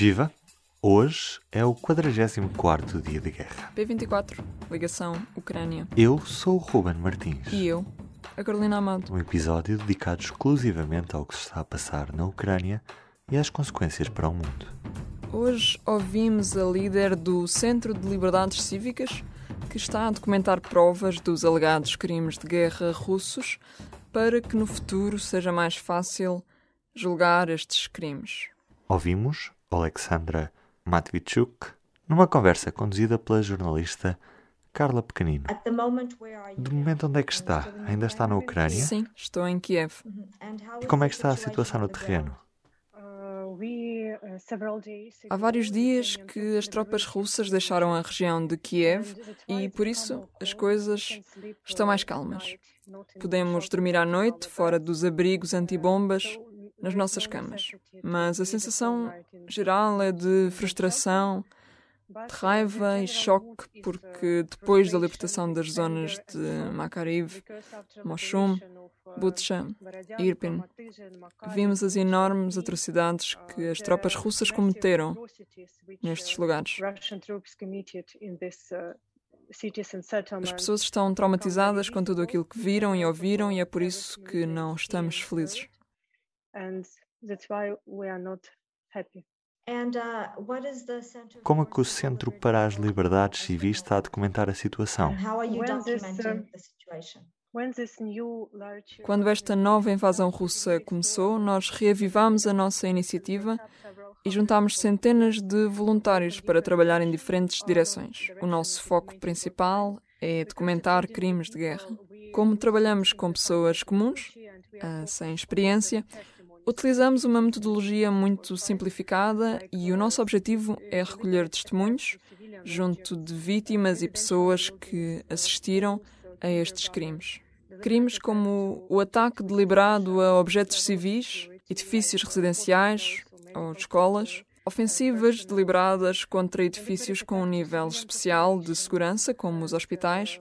Viva! Hoje é o 44º dia de guerra. P24, ligação Ucrânia. Eu sou o Ruben Martins. E eu, a Carolina Amado. Um episódio dedicado exclusivamente ao que se está a passar na Ucrânia e às consequências para o mundo. Hoje ouvimos a líder do Centro de Liberdades Cívicas, que está a documentar provas dos alegados crimes de guerra russos para que no futuro seja mais fácil julgar estes crimes. Ouvimos Alexandra Matvichuk numa conversa conduzida pela jornalista Carla Pequenino. De momento, onde é que está? Ainda está na Ucrânia? Sim, estou em Kiev. E como é que está a situação no terreno? Há vários dias que as tropas russas deixaram a região de Kiev e, por isso, as coisas estão mais calmas. Podemos dormir à noite fora dos abrigos antibombas nas nossas camas. Mas a sensação geral é de frustração, de raiva e choque, porque depois da libertação das zonas de Makariv, Moshum, Butsha e Irpin, vimos as enormes atrocidades que as tropas russas cometeram nestes lugares. As pessoas estão traumatizadas com tudo aquilo que viram e ouviram, e é por isso que não estamos felizes. Como é que o Centro para as Liberdades Civis está a documentar a situação? Quando esta nova invasão russa começou, nós reavivamos a nossa iniciativa e juntámos centenas de voluntários para trabalhar em diferentes direções. O nosso foco principal é documentar crimes de guerra. Como trabalhamos com pessoas comuns, uh, sem experiência, utilizamos uma metodologia muito simplificada e o nosso objetivo é recolher testemunhos junto de vítimas e pessoas que assistiram a estes crimes. Crimes como o ataque deliberado a objetos civis, edifícios residenciais ou escolas, ofensivas deliberadas contra edifícios com um nível especial de segurança, como os hospitais,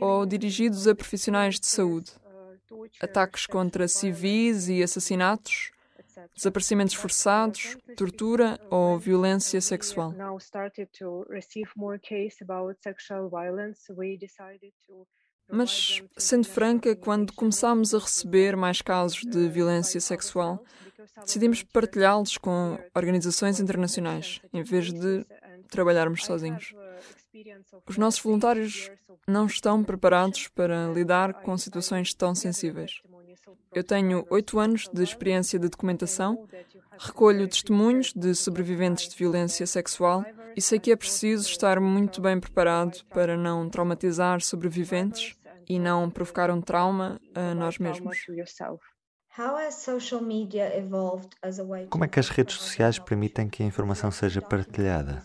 ou dirigidos a profissionais de saúde, ataques contra civis e assassinatos, desaparecimentos forçados, tortura ou violência sexual. Mas, sendo franca, quando começámos a receber mais casos de violência sexual, decidimos partilhá-los com organizações internacionais, em vez de trabalharmos sozinhos. Os nossos voluntários não estão preparados para lidar com situações tão sensíveis. Eu tenho oito anos de experiência de documentação, recolho testemunhos de sobreviventes de violência sexual e sei que é preciso estar muito bem preparado para não traumatizar sobreviventes e não provocar um trauma a nós mesmos. Como é que as redes sociais permitem que a informação seja partilhada?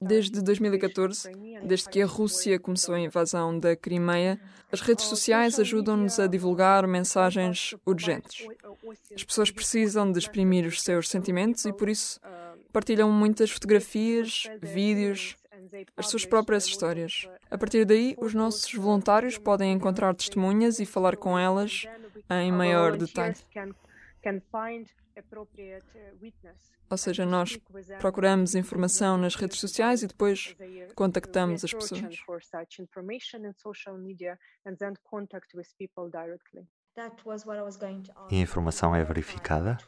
Desde 2014, desde que a Rússia começou a invasão da Crimeia, as redes sociais ajudam-nos a divulgar mensagens urgentes. As pessoas precisam de exprimir os seus sentimentos e, por isso, partilham muitas fotografias, vídeos, as suas próprias histórias. A partir daí, os nossos voluntários podem encontrar testemunhas e falar com elas em maior detalhe. Ou seja, nós procuramos informação nas redes sociais e depois contactamos as pessoas. E a informação é verificada?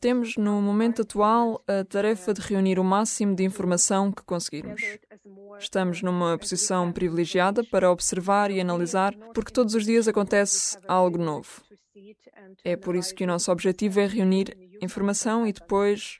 Temos, no momento atual, a tarefa de reunir o máximo de informação que conseguirmos. Estamos numa posição privilegiada para observar e analisar, porque todos os dias acontece algo novo. É por isso que o nosso objetivo é reunir informação e depois,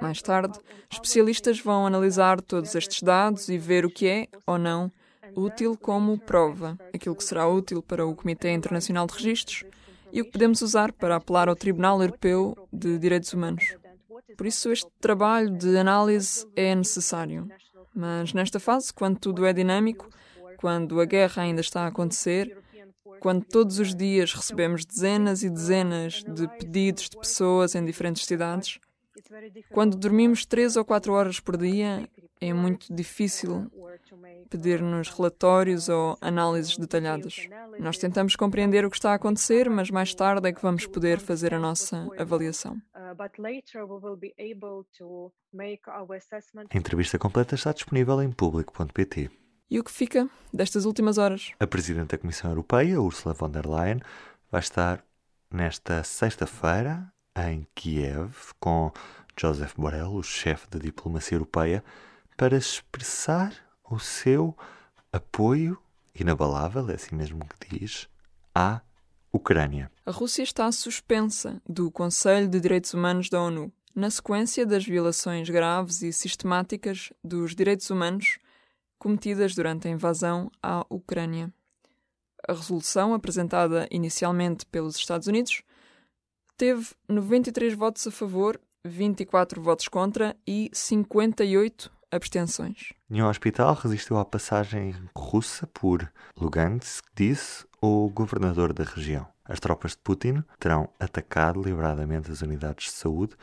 mais tarde, especialistas vão analisar todos estes dados e ver o que é ou não útil como prova, aquilo que será útil para o Comitê Internacional de Registros e o que podemos usar para apelar ao Tribunal Europeu de Direitos Humanos. Por isso, este trabalho de análise é necessário. Mas nesta fase, quando tudo é dinâmico, quando a guerra ainda está a acontecer, quando todos os dias recebemos dezenas e dezenas de pedidos de pessoas em diferentes cidades, quando dormimos três ou quatro horas por dia, é muito difícil pedir-nos relatórios ou análises detalhadas. Nós tentamos compreender o que está a acontecer, mas mais tarde é que vamos poder fazer a nossa avaliação. A entrevista completa está disponível em público.pt. E o que fica destas últimas horas? A Presidente da Comissão Europeia, Ursula von der Leyen, vai estar nesta sexta-feira em Kiev com Joseph Borrell, o chefe da diplomacia europeia, para expressar o seu apoio inabalável, é assim mesmo que diz, à Ucrânia. A Rússia está suspensa do Conselho de Direitos Humanos da ONU, na sequência das violações graves e sistemáticas dos direitos humanos cometidas durante a invasão à Ucrânia. A resolução, apresentada inicialmente pelos Estados Unidos, teve 93 votos a favor, 24 votos contra e 58 abstenções. Nenhum hospital resistiu à passagem russa por Lugansk, disse o governador da região. As tropas de Putin terão atacado deliberadamente as unidades de saúde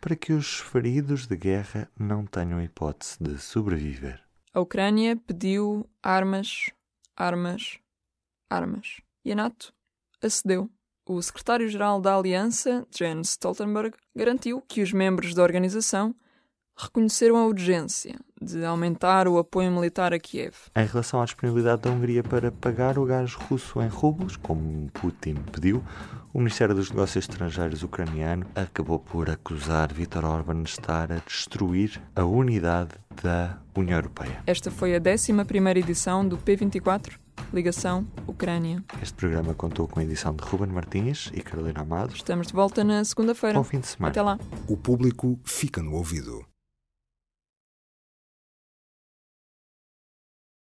para que os feridos de guerra não tenham hipótese de sobreviver. A Ucrânia pediu armas, armas, armas. E a NATO acedeu. O secretário-geral da Aliança, Jens Stoltenberg, garantiu que os membros da organização reconheceram a urgência de aumentar o apoio militar a Kiev. Em relação à disponibilidade da Hungria para pagar o gás russo em rublos, como Putin pediu, o Ministério dos Negócios Estrangeiros ucraniano acabou por acusar Viktor Orban de estar a destruir a unidade da União Europeia. Esta foi a 11 edição do P24, Ligação Ucrânia. Este programa contou com a edição de Ruben Martins e Carolina Amado. Estamos de volta na segunda-feira. Bom fim de semana. Até lá. O público fica no ouvido.